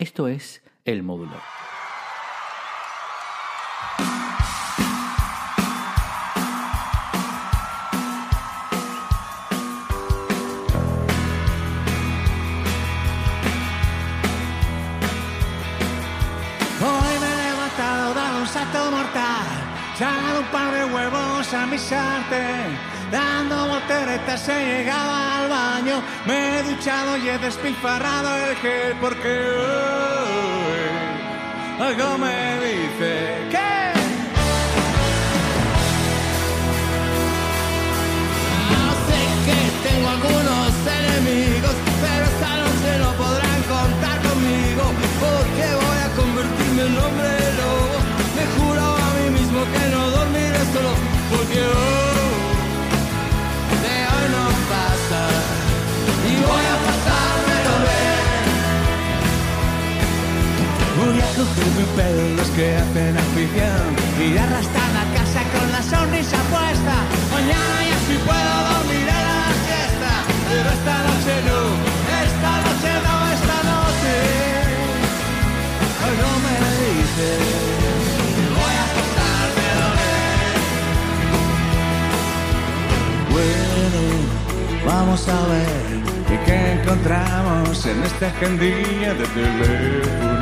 Esto es El Módulo. Hoy me he levantado, dado un salto mortal, echado un par de huevos a mi sartén, dando volteretas he llegado al baño, me he duchado y he despilfarrado el gel porque hoy algo me dice que sé que tengo algunos enemigos, pero esta noche no podrán contar conmigo, porque voy a convertirme en hombre lobo. Me juro a mí mismo que no dormiré solo, Pedo de los que hacen afición y arrastrar a casa con la sonrisa puesta. Mañana ya sí puedo dormir en la siesta, pero esta noche no, esta noche no, esta noche. Algo me dice. que Voy a pasármelo bien. Bueno, vamos a ver ¿y qué encontramos en esta agendilla de teléfono.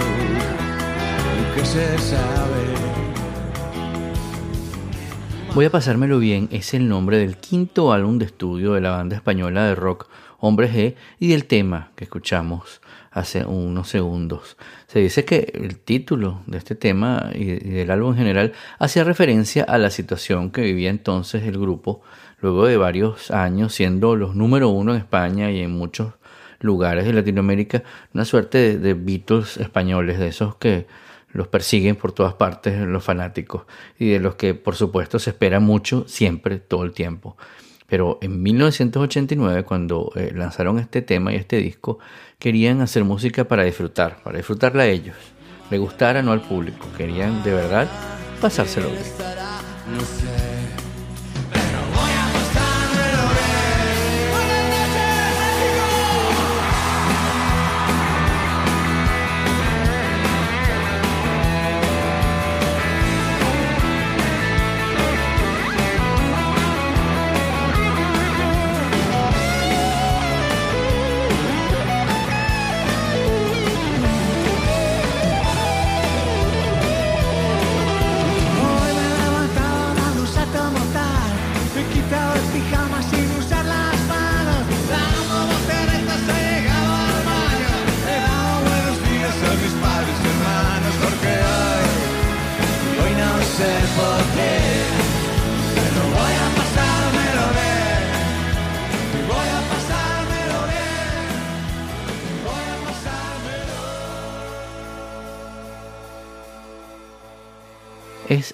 Voy a pasármelo bien es el nombre del quinto álbum de estudio de la banda española de rock Hombre G y del tema que escuchamos hace unos segundos. Se dice que el título de este tema y del álbum en general hacía referencia a la situación que vivía entonces el grupo luego de varios años siendo los número uno en España y en muchos lugares de Latinoamérica, una suerte de Beatles españoles, de esos que los persiguen por todas partes los fanáticos y de los que por supuesto se espera mucho siempre, todo el tiempo. Pero en 1989, cuando eh, lanzaron este tema y este disco, querían hacer música para disfrutar, para disfrutarla a ellos, le gustara no al público, querían de verdad pasárselo bien.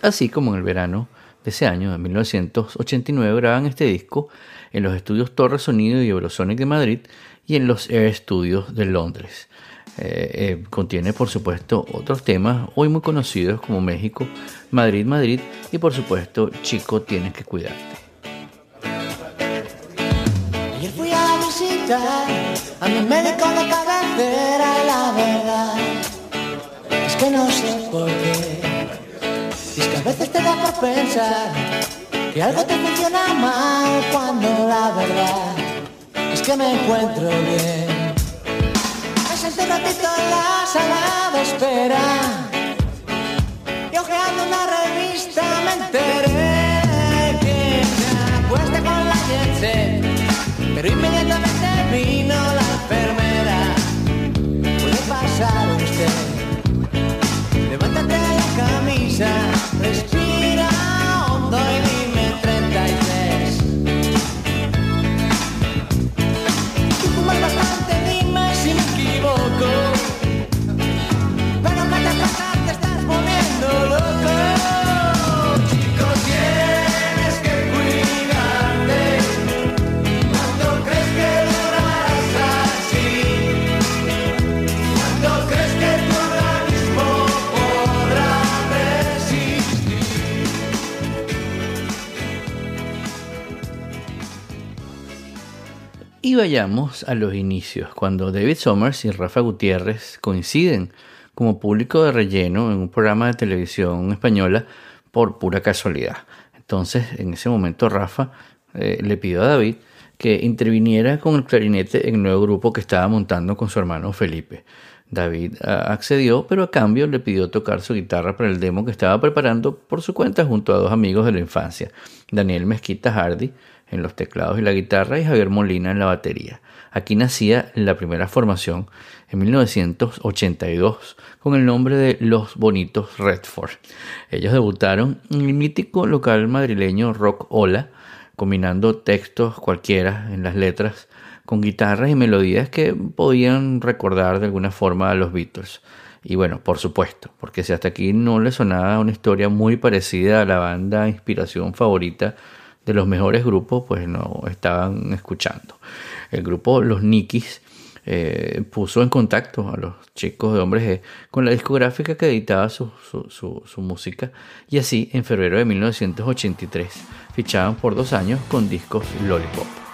Así como en el verano de ese año, de 1989, graban este disco en los estudios Torre Sonido y Eurosonic de Madrid y en los Air Studios de Londres. Eh, eh, contiene, por supuesto, otros temas hoy muy conocidos como México, Madrid, Madrid y, por supuesto, Chico, tienes que cuidarte. Ayer fui a a de cabecera y la verdad es que no sé por qué. A veces te da por pensar que algo te funciona mal cuando la verdad es que me encuentro bien. Me un ratito en la sala de espera y hojeando una revista me enteré que se acuesta con la set. Pero inmediatamente vino vayamos a los inicios, cuando David Summers y Rafa Gutiérrez coinciden como público de relleno en un programa de televisión española por pura casualidad. Entonces, en ese momento, Rafa eh, le pidió a David que interviniera con el clarinete en el nuevo grupo que estaba montando con su hermano Felipe. David ah, accedió, pero a cambio le pidió tocar su guitarra para el demo que estaba preparando por su cuenta junto a dos amigos de la infancia, Daniel Mezquita Hardy en los teclados y la guitarra y Javier Molina en la batería. Aquí nacía la primera formación en 1982 con el nombre de Los Bonitos Redford. Ellos debutaron en el mítico local madrileño Rock Ola, combinando textos cualquiera en las letras con guitarras y melodías que podían recordar de alguna forma a los Beatles. Y bueno, por supuesto, porque si hasta aquí no le sonaba una historia muy parecida a la banda inspiración favorita de los mejores grupos, pues no estaban escuchando. El grupo Los Nikis eh, puso en contacto a los chicos de Hombres G con la discográfica que editaba su, su, música y así en febrero de 1983 fichaban por dos años con discos Lollipop.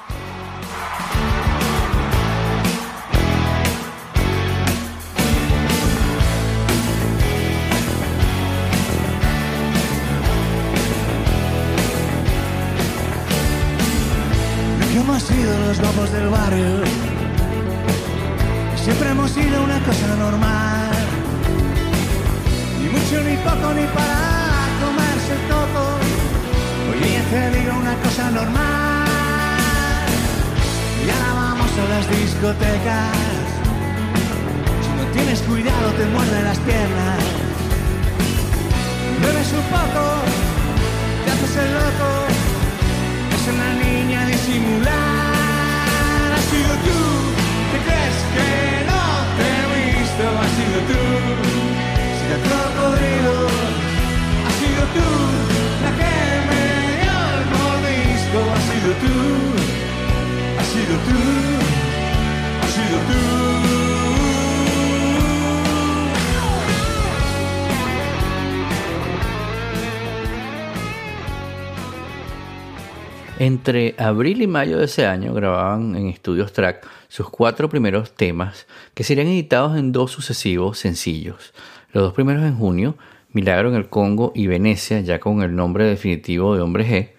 Abril y mayo de ese año grababan en Estudios Track sus cuatro primeros temas que serían editados en dos sucesivos sencillos. Los dos primeros en junio, Milagro en el Congo y Venecia, ya con el nombre definitivo de Hombre G,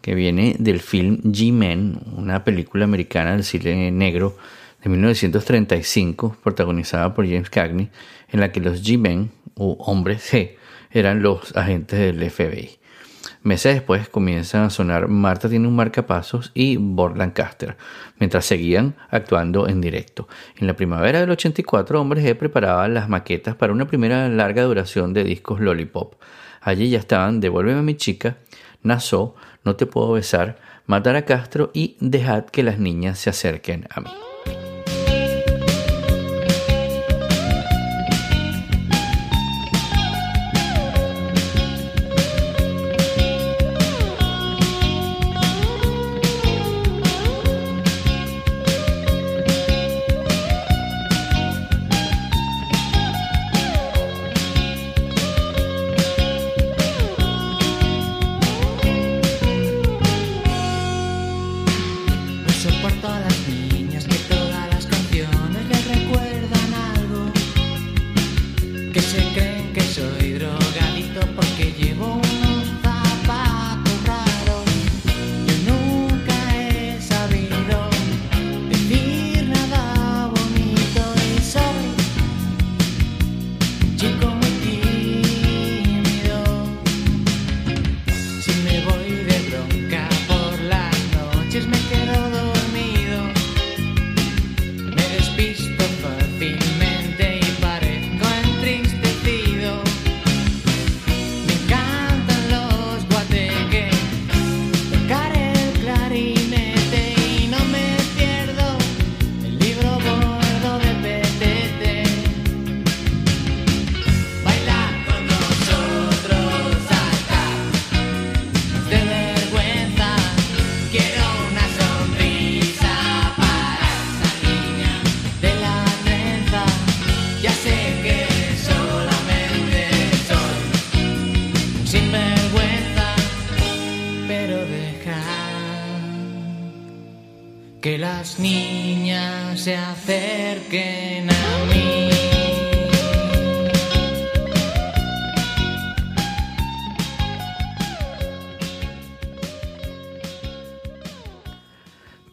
que viene del film G-Men, una película americana del cine negro de 1935, protagonizada por James Cagney, en la que los G-Men, o hombres G, eran los agentes del FBI. Meses después comienzan a sonar Marta tiene un marcapasos y Bord Lancaster, mientras seguían actuando en directo. En la primavera del 84, Hombres G preparaban las maquetas para una primera larga duración de discos Lollipop. Allí ya estaban Devuélveme a mi chica, Nassau, No te puedo besar, Matar a Castro y Dejad que las niñas se acerquen a mí.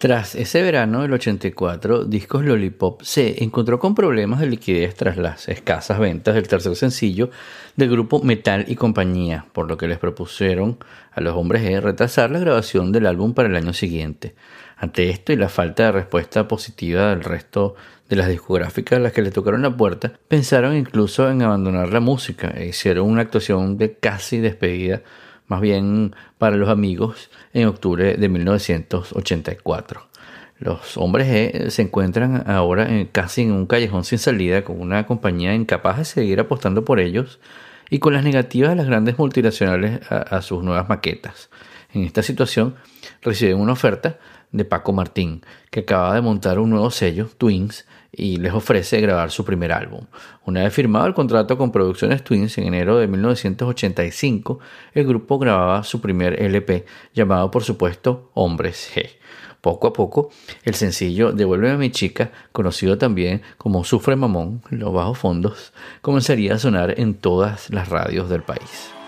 Tras ese verano del 84, Discos Lollipop se encontró con problemas de liquidez tras las escasas ventas del tercer sencillo del grupo Metal y Compañía, por lo que les propusieron a los hombres G retrasar la grabación del álbum para el año siguiente. Ante esto y la falta de respuesta positiva del resto de las discográficas a las que le tocaron la puerta, pensaron incluso en abandonar la música e hicieron una actuación de casi despedida más bien para los amigos, en octubre de 1984. Los hombres G se encuentran ahora casi en un callejón sin salida con una compañía incapaz de seguir apostando por ellos y con las negativas de las grandes multinacionales a, a sus nuevas maquetas. En esta situación reciben una oferta de Paco Martín, que acaba de montar un nuevo sello, Twins, y les ofrece grabar su primer álbum. Una vez firmado el contrato con Producciones Twins en enero de 1985, el grupo grababa su primer LP llamado por supuesto Hombres G. Poco a poco, el sencillo Devuelve a mi chica, conocido también como Sufre Mamón, los bajos fondos, comenzaría a sonar en todas las radios del país.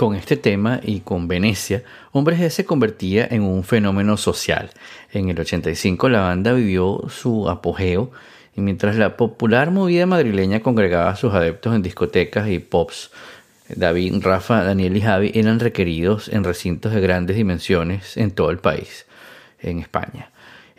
Con este tema y con Venecia, Hombres G se convertía en un fenómeno social. En el 85 la banda vivió su apogeo y mientras la popular movida madrileña congregaba a sus adeptos en discotecas y pops, David, Rafa, Daniel y Javi eran requeridos en recintos de grandes dimensiones en todo el país, en España.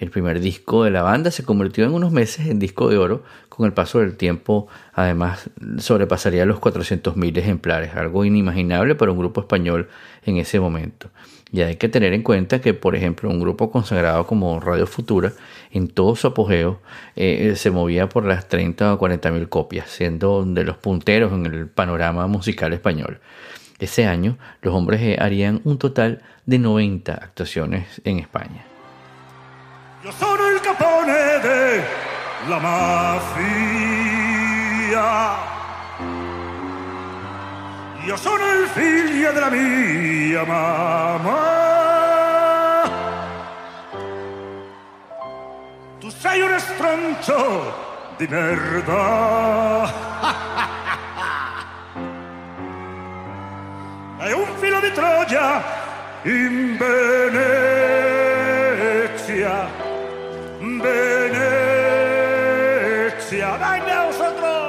El primer disco de la banda se convirtió en unos meses en disco de oro. Con el paso del tiempo, además, sobrepasaría los 400.000 ejemplares, algo inimaginable para un grupo español en ese momento. Y hay que tener en cuenta que, por ejemplo, un grupo consagrado como Radio Futura, en todo su apogeo, eh, se movía por las 30 o 40 mil copias, siendo de los punteros en el panorama musical español. Ese año, los hombres harían un total de 90 actuaciones en España. Io sono il capone della mafia. Io sono il figlio della mia mamma. Tu sei un stronzo di merda. È un filo di Troia in Venezia. Venezia. Venga vosotros.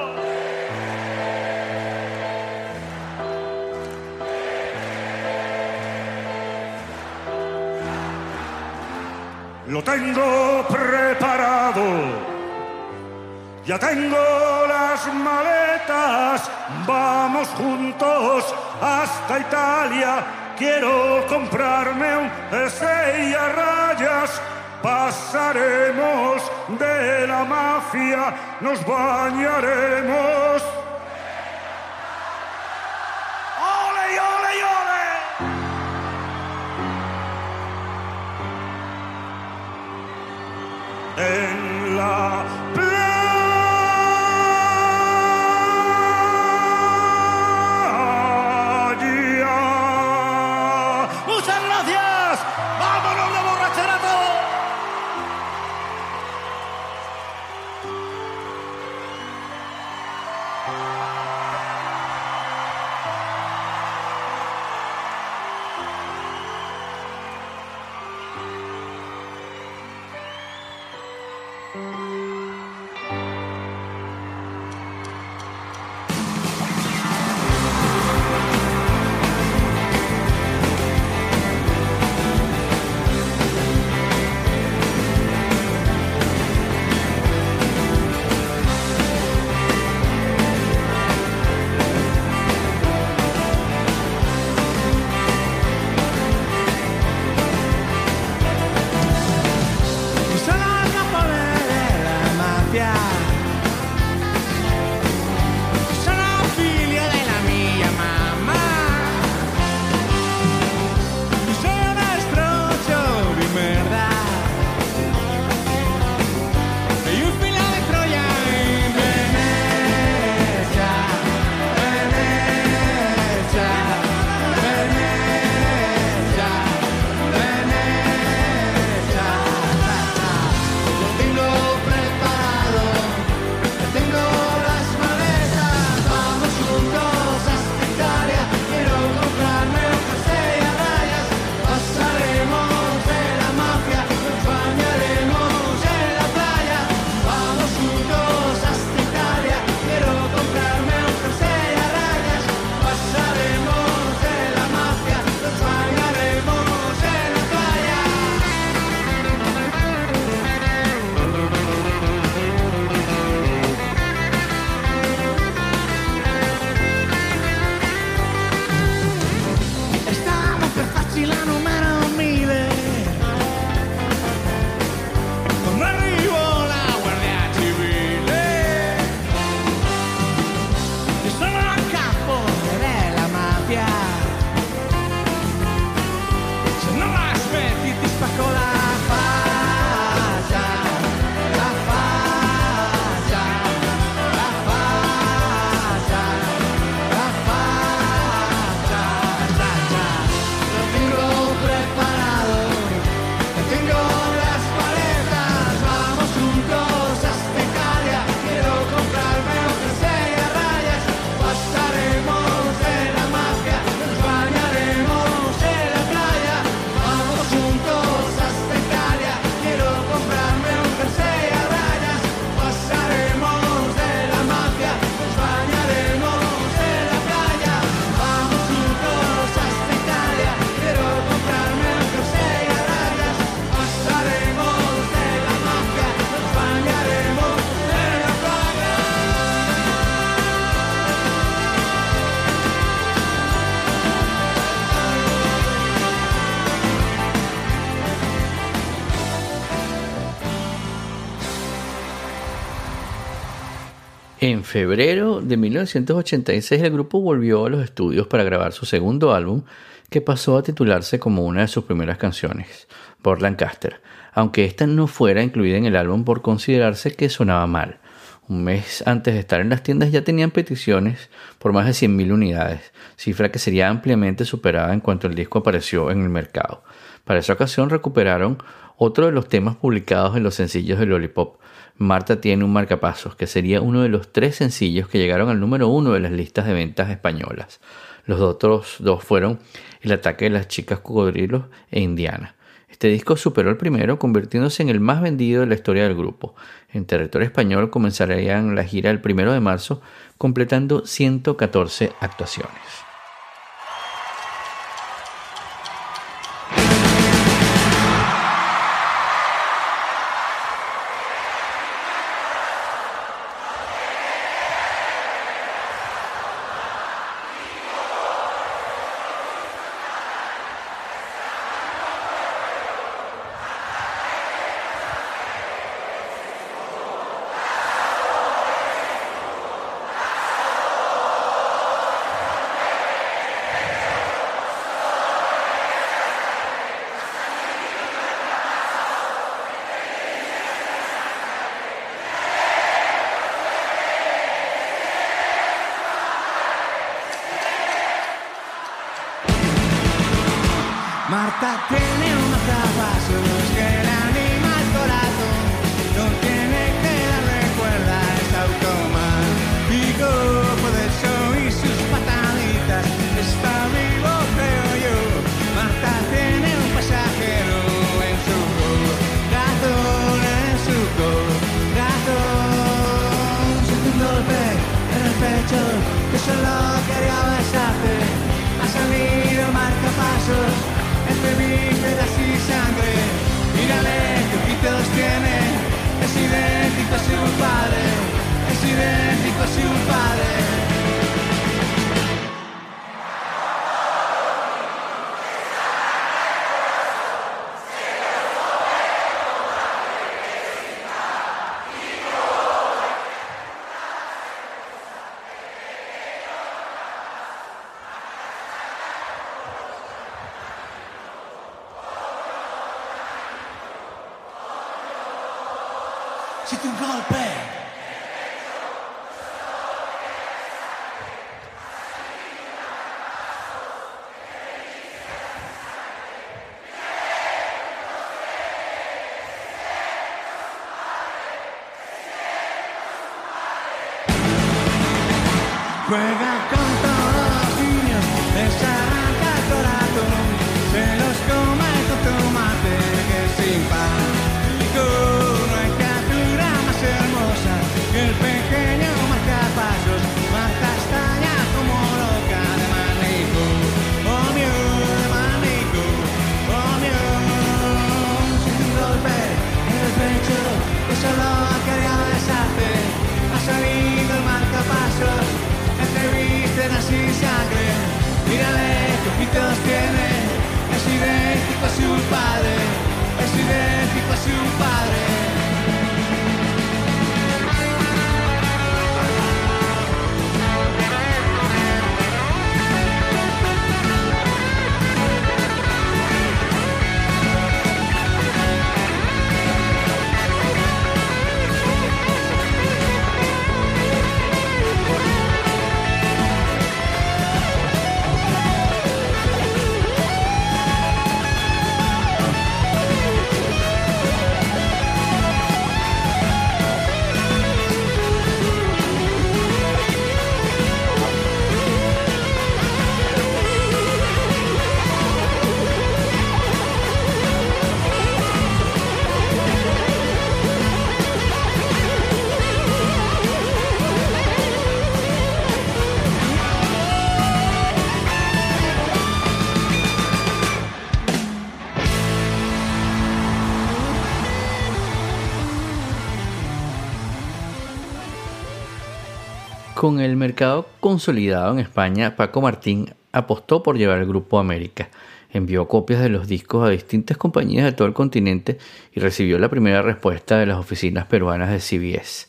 Lo tengo preparado. Ya tengo las maletas. Vamos juntos hasta Italia. Quiero comprarme un jersey a rayas. Pasaremos de la mafia, nos bañaremos. Febrero de 1986 el grupo volvió a los estudios para grabar su segundo álbum que pasó a titularse como una de sus primeras canciones, por Lancaster, aunque esta no fuera incluida en el álbum por considerarse que sonaba mal. Un mes antes de estar en las tiendas ya tenían peticiones por más de 100.000 unidades, cifra que sería ampliamente superada en cuanto el disco apareció en el mercado. Para esa ocasión recuperaron otro de los temas publicados en los sencillos de Lollipop, Marta tiene un marcapasos, que sería uno de los tres sencillos que llegaron al número uno de las listas de ventas españolas. Los otros dos fueron El ataque de las chicas cocodrilos e Indiana. Este disco superó el primero, convirtiéndose en el más vendido de la historia del grupo. En territorio español comenzarían la gira el primero de marzo, completando 114 actuaciones. Con el mercado consolidado en España, Paco Martín apostó por llevar el grupo a América. Envió copias de los discos a distintas compañías de todo el continente y recibió la primera respuesta de las oficinas peruanas de CBS.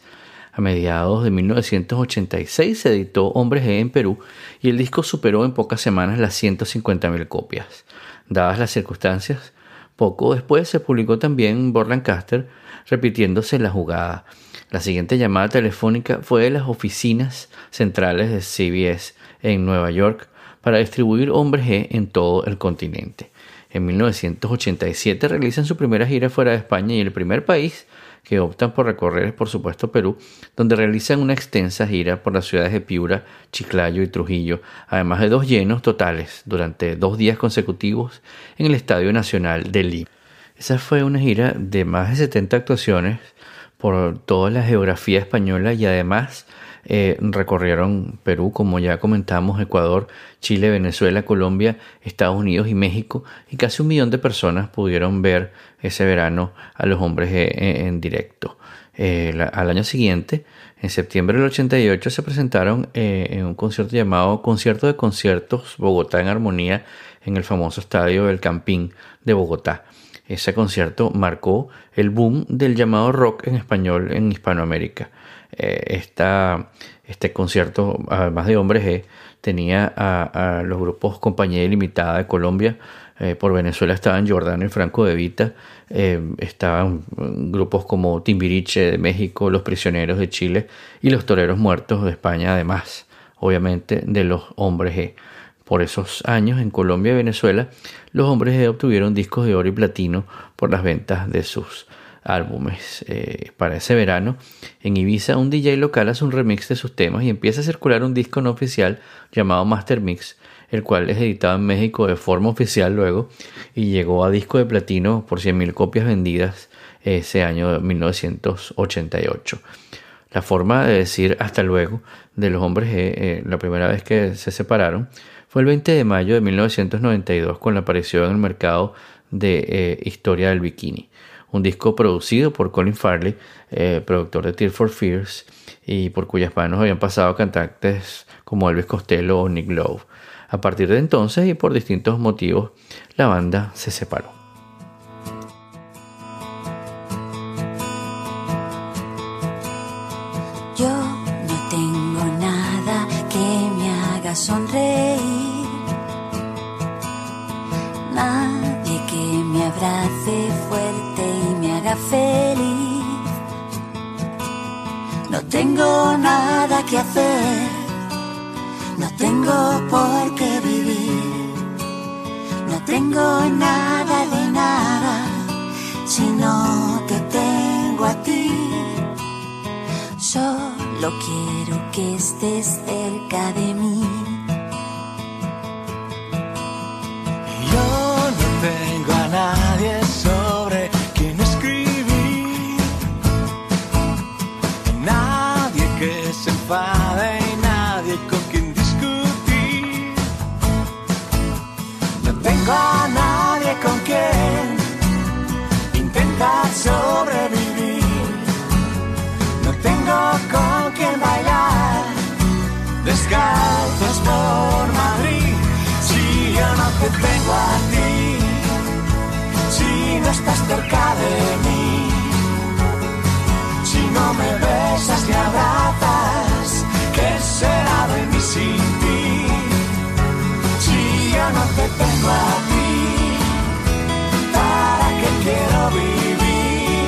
A mediados de 1986 se editó Hombres G en Perú y el disco superó en pocas semanas las 150.000 copias. Dadas las circunstancias, poco después se publicó también Borland Caster, repitiéndose la jugada. La siguiente llamada telefónica fue de las oficinas centrales de CBS en Nueva York para distribuir Hombres G en todo el continente. En 1987 realizan su primera gira fuera de España y el primer país que optan por recorrer es por supuesto Perú, donde realizan una extensa gira por las ciudades de Piura, Chiclayo y Trujillo, además de dos llenos totales durante dos días consecutivos en el Estadio Nacional de Lima. Esa fue una gira de más de 70 actuaciones por toda la geografía española y además eh, recorrieron Perú, como ya comentamos, Ecuador, Chile, Venezuela, Colombia, Estados Unidos y México, y casi un millón de personas pudieron ver ese verano a los hombres eh, en, directo. Eh, al año siguiente, en septiembre del 88, se presentaron en un concierto llamado Concierto de Conciertos Bogotá en Armonía en el famoso estadio del Campín de Bogotá. Ese concierto marcó el boom del llamado rock en español en Hispanoamérica. Eh, este concierto, además de Hombres G, tenía a, los grupos Compañía Ilimitada de Colombia, eh, por Venezuela estaban Jordano y Franco de Vita, eh, estaban grupos como Timbiriche de México, Los Prisioneros de Chile y Los Toreros Muertos de España, además, obviamente, de los Hombres G. Por esos años, en Colombia y Venezuela, los Hombres G obtuvieron discos de oro y platino por las ventas de sus álbumes. Eh, para ese verano, en Ibiza, un DJ local hace un remix de sus temas y empieza a circular un disco no oficial llamado Master Mix, el cual es editado en México de forma oficial luego y llegó a disco de platino por 100.000 copias vendidas ese año 1988. La forma de decir hasta luego de los hombres eh, la primera vez que se separaron fue el 20 de mayo de 1992 con la aparición en el mercado de eh, Historia del Bikini un disco producido por Colin Farley, eh, productor de Tear for Fears, y por cuyas manos habían pasado cantantes como Elvis Costello o Nick Lowe. A partir de entonces y por distintos motivos, la banda se separó. Nadie con quien intentar sobrevivir. No tengo con quien bailar descalzos por Madrid. Si yo no te tengo a ti, si no estás cerca de mí, si no me besas ni abrazas ¿Qué será de mí sin ti? No te tengo a ti, ¿para qué quiero vivir?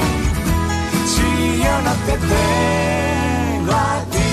Si yo no te tengo a ti.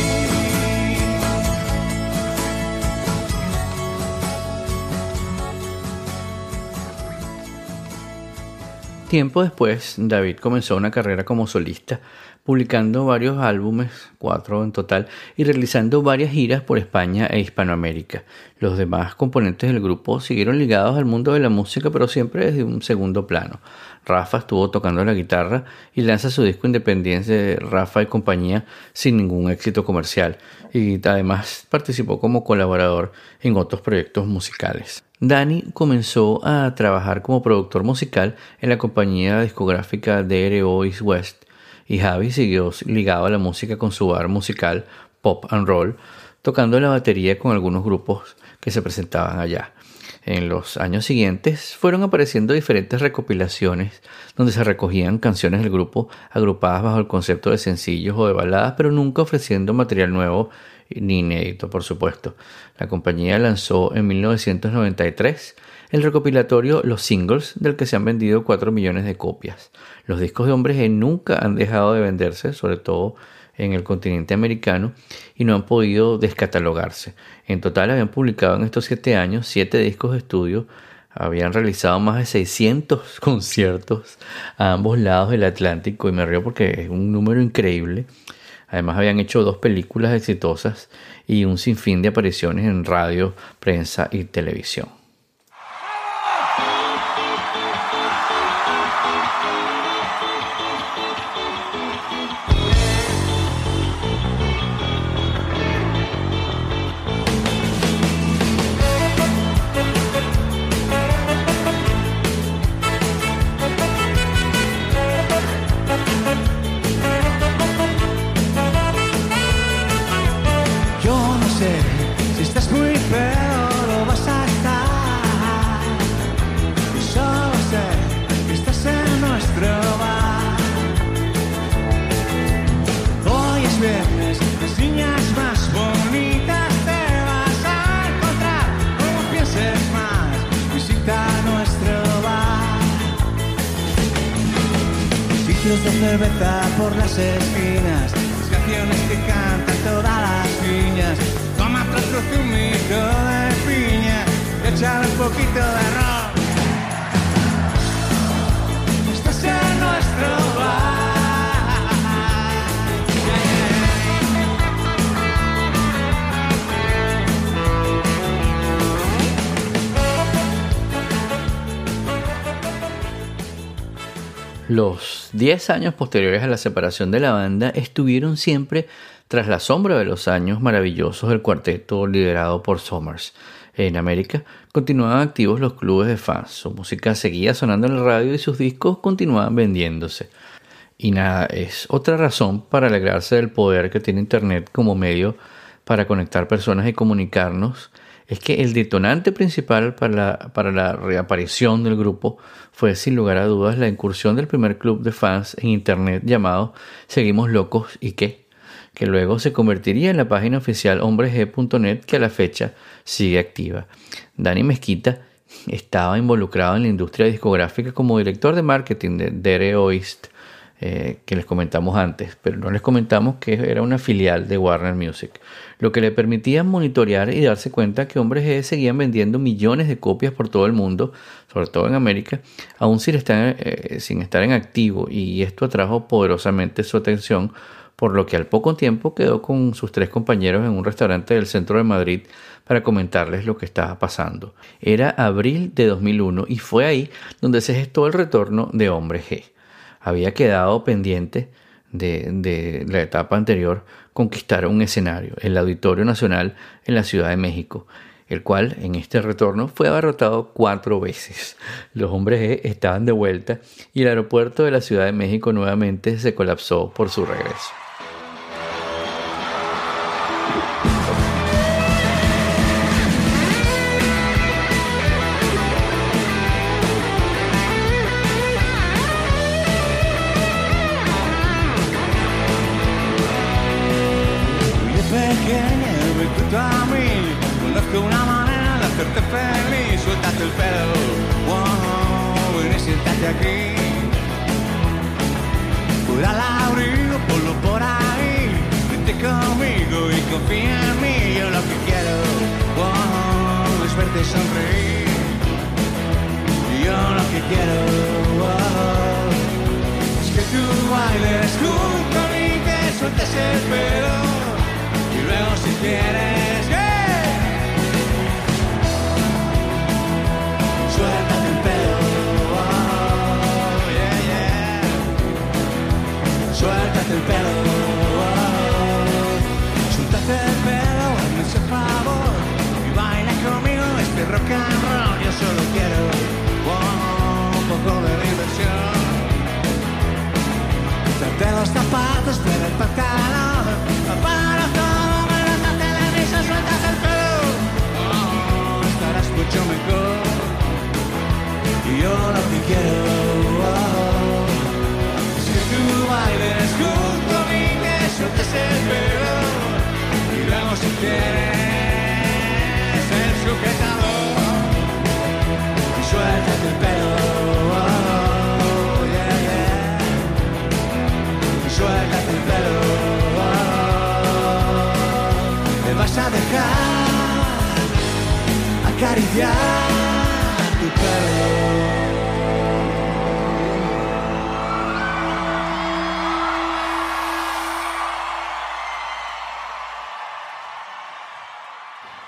Tiempo después, David comenzó una carrera como solista publicando varios álbumes, cuatro en total, y realizando varias giras por España e Hispanoamérica. Los demás componentes del grupo siguieron ligados al mundo de la música, pero siempre desde un segundo plano. Rafa estuvo tocando la guitarra y lanza su disco independiente de Rafa y compañía sin ningún éxito comercial, y además participó como colaborador en otros proyectos musicales. Dani comenzó a trabajar como productor musical en la compañía discográfica DRO East West y Javi siguió ligado a la música con su bar musical Pop and Roll, tocando la batería con algunos grupos que se presentaban allá. En los años siguientes fueron apareciendo diferentes recopilaciones donde se recogían canciones del grupo agrupadas bajo el concepto de sencillos o de baladas, pero nunca ofreciendo material nuevo ni inédito, por supuesto. La compañía lanzó en 1993 el recopilatorio Los Singles, del que se han vendido 4 millones de copias. Los discos de hombres nunca han dejado de venderse, sobre todo en el continente americano y no han podido descatalogarse. En total habían publicado en estos siete años siete discos de estudio, habían realizado más de 600 conciertos a ambos lados del Atlántico y me río porque es un número increíble. Además habían hecho dos películas exitosas y un sinfín de apariciones en radio, prensa y televisión. Sitios de cerveza por las esquinas, las canciones que cantan todas las niñas. Toma otro zumito de piña, échale un poquito de ron. Estás en nuestro bar. Los 10 años posteriores a la separación de la banda estuvieron siempre tras la sombra de los años maravillosos del cuarteto liderado por Somers. En América continuaban activos los clubes de fans, su música seguía sonando en el radio y sus discos continuaban vendiéndose. Y nada, es otra razón para alegrarse del poder que tiene Internet como medio para conectar personas y comunicarnos es que el detonante principal para la, reaparición del grupo fue sin lugar a dudas la incursión del primer club de fans en internet llamado Seguimos Locos y qué, que luego se convertiría en la página oficial hombresg.net que a la fecha sigue activa. Dani Mezquita estaba involucrado en la industria discográfica como director de marketing de Dere Oist, eh, que les comentamos antes, pero no les comentamos que era una filial de Warner Music, lo que le permitía monitorear y darse cuenta que Hombres G seguían vendiendo millones de copias por todo el mundo, sobre todo en América, aún sin estar, eh, sin estar en activo, y esto atrajo poderosamente su atención, por lo que al poco tiempo quedó con sus tres compañeros en un restaurante del centro de Madrid para comentarles lo que estaba pasando. Era abril de 2001 y fue ahí donde se gestó el retorno de Hombres G había quedado pendiente de, de, la etapa anterior conquistar un escenario, el Auditorio Nacional en la Ciudad de México, el cual en este retorno fue abarrotado cuatro veces. Los hombres G estaban de vuelta y el aeropuerto de la Ciudad de México nuevamente se colapsó por su regreso. Suéltate el pelo. Suéltate el pelo, hazme ese favor. Y baila conmigo este rock and roll. Yo solo quiero oh, un poco de diversión. Date los zapatos, pero el pantalón. Para todo, menos la televisión, suéltate el pelo. Oh, estarás mucho mejor. Y yo lo que quiero. Sujetador. Suéltate el pelo. oh, yeah, yeah. Suéltate el pelo. oh. Me vas a dejar acariciar tu pelo.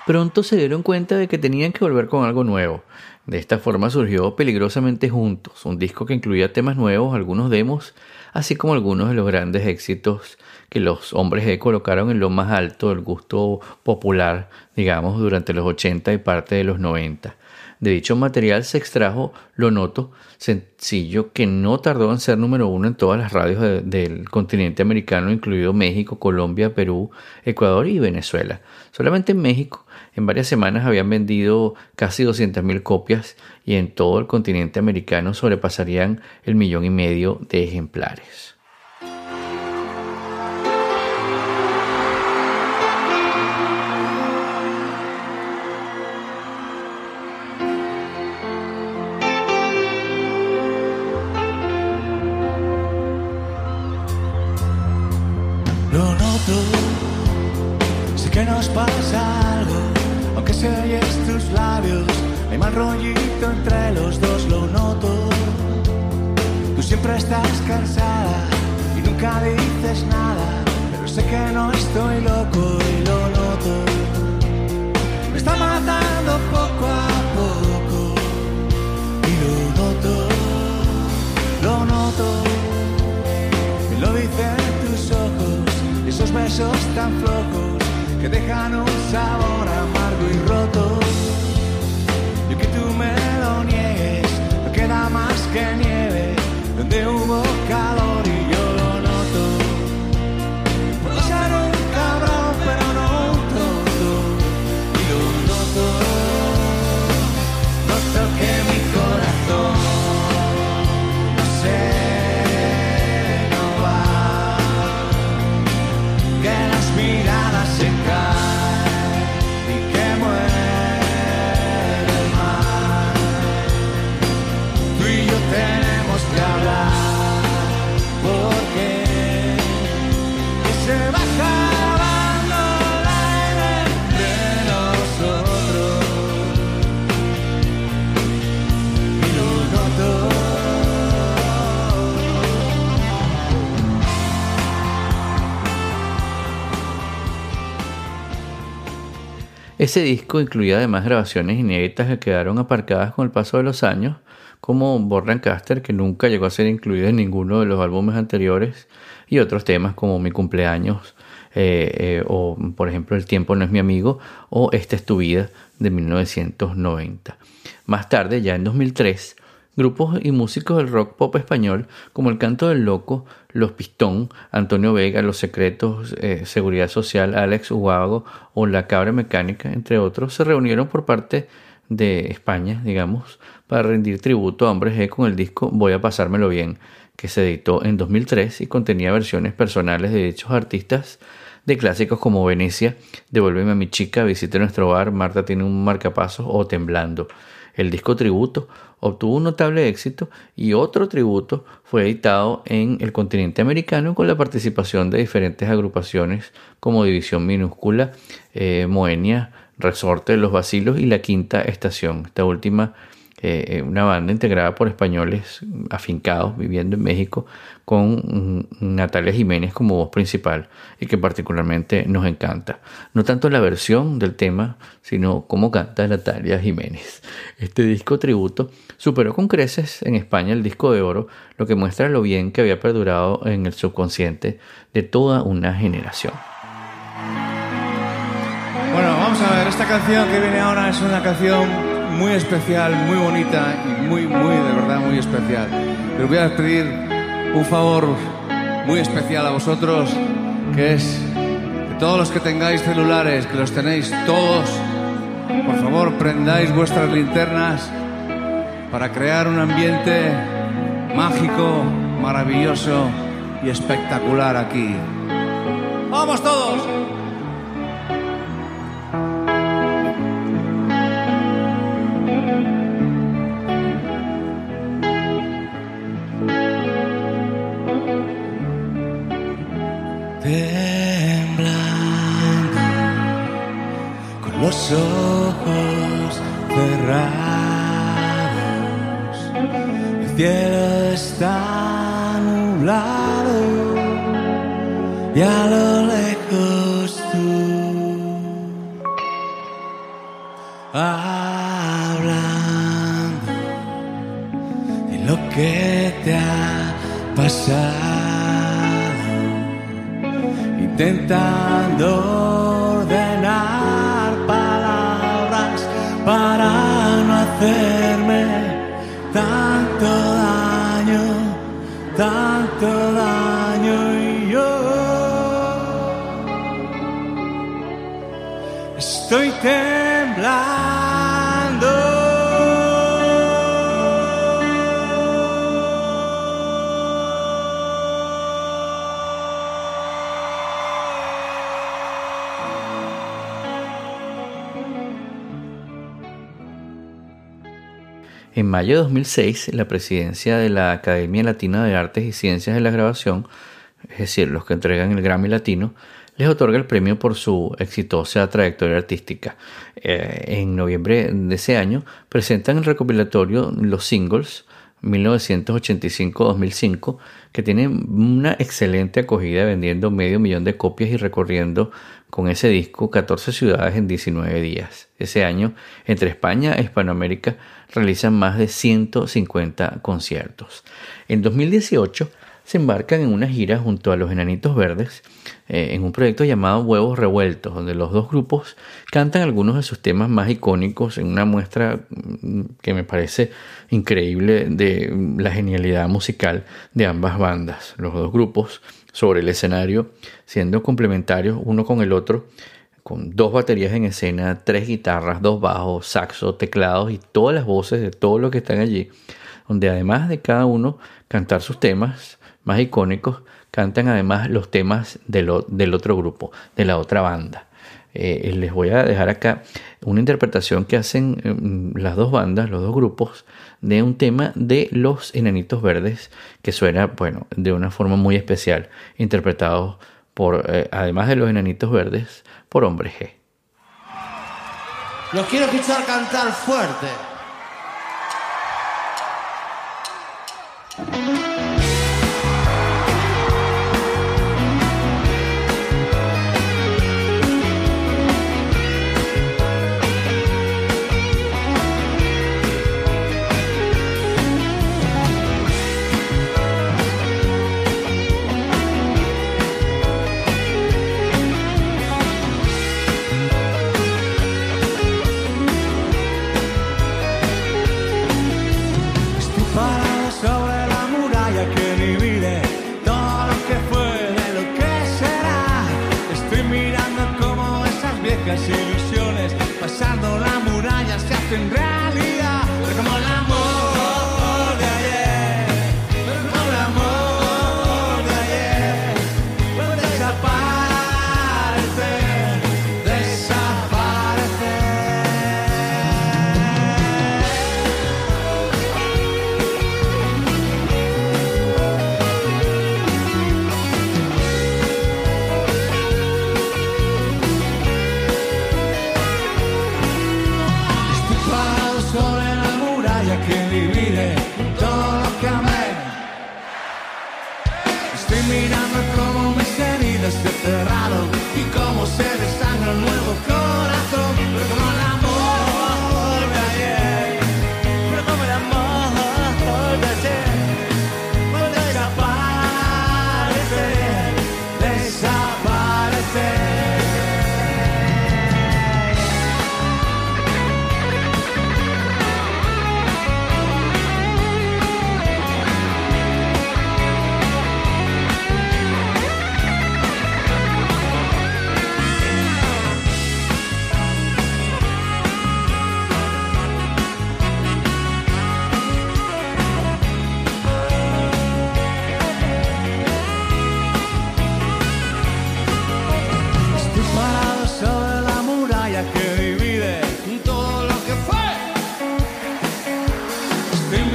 Pronto se dieron cuenta de que tenían que volver con algo nuevo. De esta forma surgió Peligrosamente Juntos, un disco que incluía temas nuevos, algunos demos, así como algunos de los grandes éxitos que los hombres G colocaron en lo más alto del gusto popular, digamos, durante los 80 y parte de los 90. De dicho material se extrajo Lo Noto, sencillo que no tardó en ser número uno en todas las radios de- del continente americano, incluido México, Colombia, Perú, Ecuador y Venezuela. Solamente en México, en varias semanas habían vendido casi 200.000 copias y en todo el continente americano sobrepasarían el millón y medio de ejemplares. Ese disco incluía además grabaciones inéditas que quedaron aparcadas con el paso de los años, como Born Lancaster, que nunca llegó a ser incluido en ninguno de los álbumes anteriores, y otros temas como Mi cumpleaños, eh, eh, o por ejemplo El tiempo no es mi amigo, o Esta es tu vida, de 1990. Más tarde, ya en 2003, grupos y músicos del rock pop español como El Canto del Loco, Los Pistón, Antonio Vega, Los Secretos, eh, Seguridad Social, Alex Ubago o La Cabra Mecánica, entre otros, se reunieron por parte de España, digamos, para rendir tributo a Hombres G con el disco Voy a pasármelo bien, que se editó en 2003 y contenía versiones personales de dichos artistas de clásicos como Venecia, Devuélveme a mi chica, Visite nuestro bar, Marta tiene un marcapasos o Temblando. El disco tributo obtuvo un notable éxito y otro tributo fue editado en el continente americano con la participación de diferentes agrupaciones como División Minúscula, eh, Moenia, Resorte, Los Vacilos y La Quinta Estación. Esta última, eh, una banda integrada por españoles afincados viviendo en México con mm, Natalia Jiménez como voz principal y que particularmente nos encanta. No tanto la versión del tema, sino cómo canta Natalia Jiménez. Este disco tributo superó con creces en España el disco de oro, lo que muestra lo bien que había perdurado en el subconsciente de toda una generación. Bueno, vamos a ver, esta canción que viene ahora es una canción muy especial, muy bonita y muy, muy, de verdad, muy especial. Pero voy a pedir un favor muy especial a vosotros, que es que todos los que tengáis celulares, que los tenéis todos, por favor prendáis vuestras linternas para crear un ambiente mágico, maravilloso y espectacular aquí. ¡Vamos todos! temblando con los ojos cerrados. El cielo está nublado y a lo lejos tú hablando de lo que te ha pasado intentando ordenar palabras para no hacerme tanto daño, tanto daño y yo estoy. En mayo de 2006, la presidencia de la Academia Latina de Artes y Ciencias de la Grabación, es decir, los que entregan el Grammy Latino, les otorga el premio por su exitosa trayectoria artística. Eh, en noviembre de ese año presentan el recopilatorio Los Singles 1985-2005, que tiene una excelente acogida vendiendo medio millón de copias y recorriendo con ese disco 14 ciudades en 19 días. Ese año, entre España e Hispanoamérica, realizan más de 150 conciertos. En 2018 se embarcan en una gira junto a los Enanitos Verdes eh, en un proyecto llamado Huevos Revueltos, donde los dos grupos cantan algunos de sus temas más icónicos en una muestra mm, que me parece increíble de mm, la genialidad musical de ambas bandas. Los dos grupos sobre el escenario siendo complementarios uno con el otro con dos baterías en escena, tres guitarras, dos bajos, saxo, teclados y todas las voces de todos los que están allí, donde además de cada uno cantar sus temas más icónicos, cantan además los temas del, otro grupo, de la otra banda. Eh, les voy a dejar acá una interpretación que hacen mm, las dos bandas, los dos grupos, de un tema de los Enanitos Verdes que suena, bueno, de una forma muy especial, interpretados por, eh, además de los Enanitos Verdes, por Hombre G. Los quiero escuchar cantar fuerte. Muralla se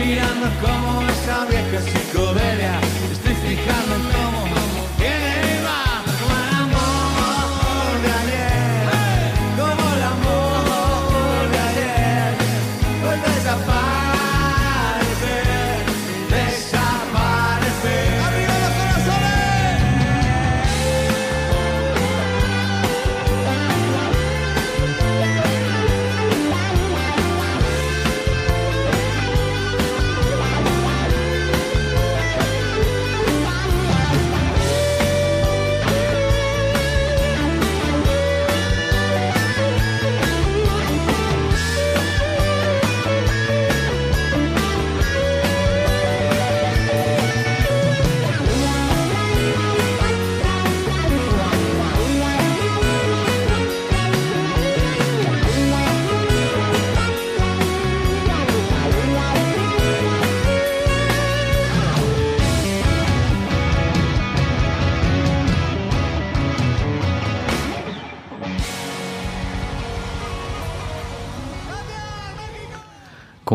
mirando como esa vieja psicodelia. Estoy fijando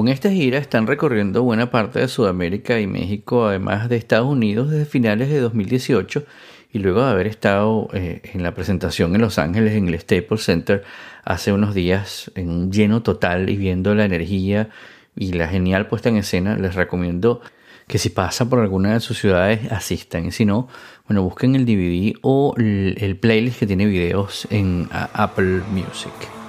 Con esta gira están recorriendo buena parte de Sudamérica y México, además de Estados Unidos, desde finales de 2018 y luego de haber estado eh, en la presentación en Los Ángeles en el Staples Center hace unos días en un lleno total y viendo la energía y la genial puesta en escena, les recomiendo que si pasan por alguna de sus ciudades asistan y si no, bueno, busquen el DVD o el, playlist que tiene videos en Apple Music.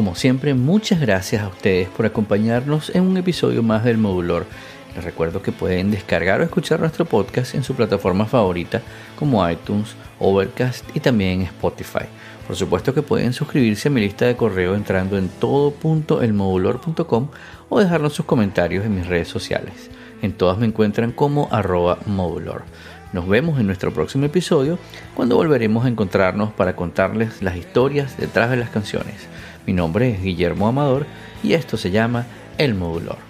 Como siempre, muchas gracias a ustedes por acompañarnos en un episodio más del Modulor. Les recuerdo que pueden descargar o escuchar nuestro podcast en su plataforma favorita como iTunes, Overcast y también Spotify. Por supuesto que pueden suscribirse a mi lista de correo entrando en todo.elmodulor.com o dejarnos sus comentarios en mis redes sociales. En todas me encuentran como arroba modulor. Nos vemos en nuestro próximo episodio cuando volveremos a encontrarnos para contarles las historias detrás de las canciones. Mi nombre es Guillermo Amador y esto se llama El Modulor.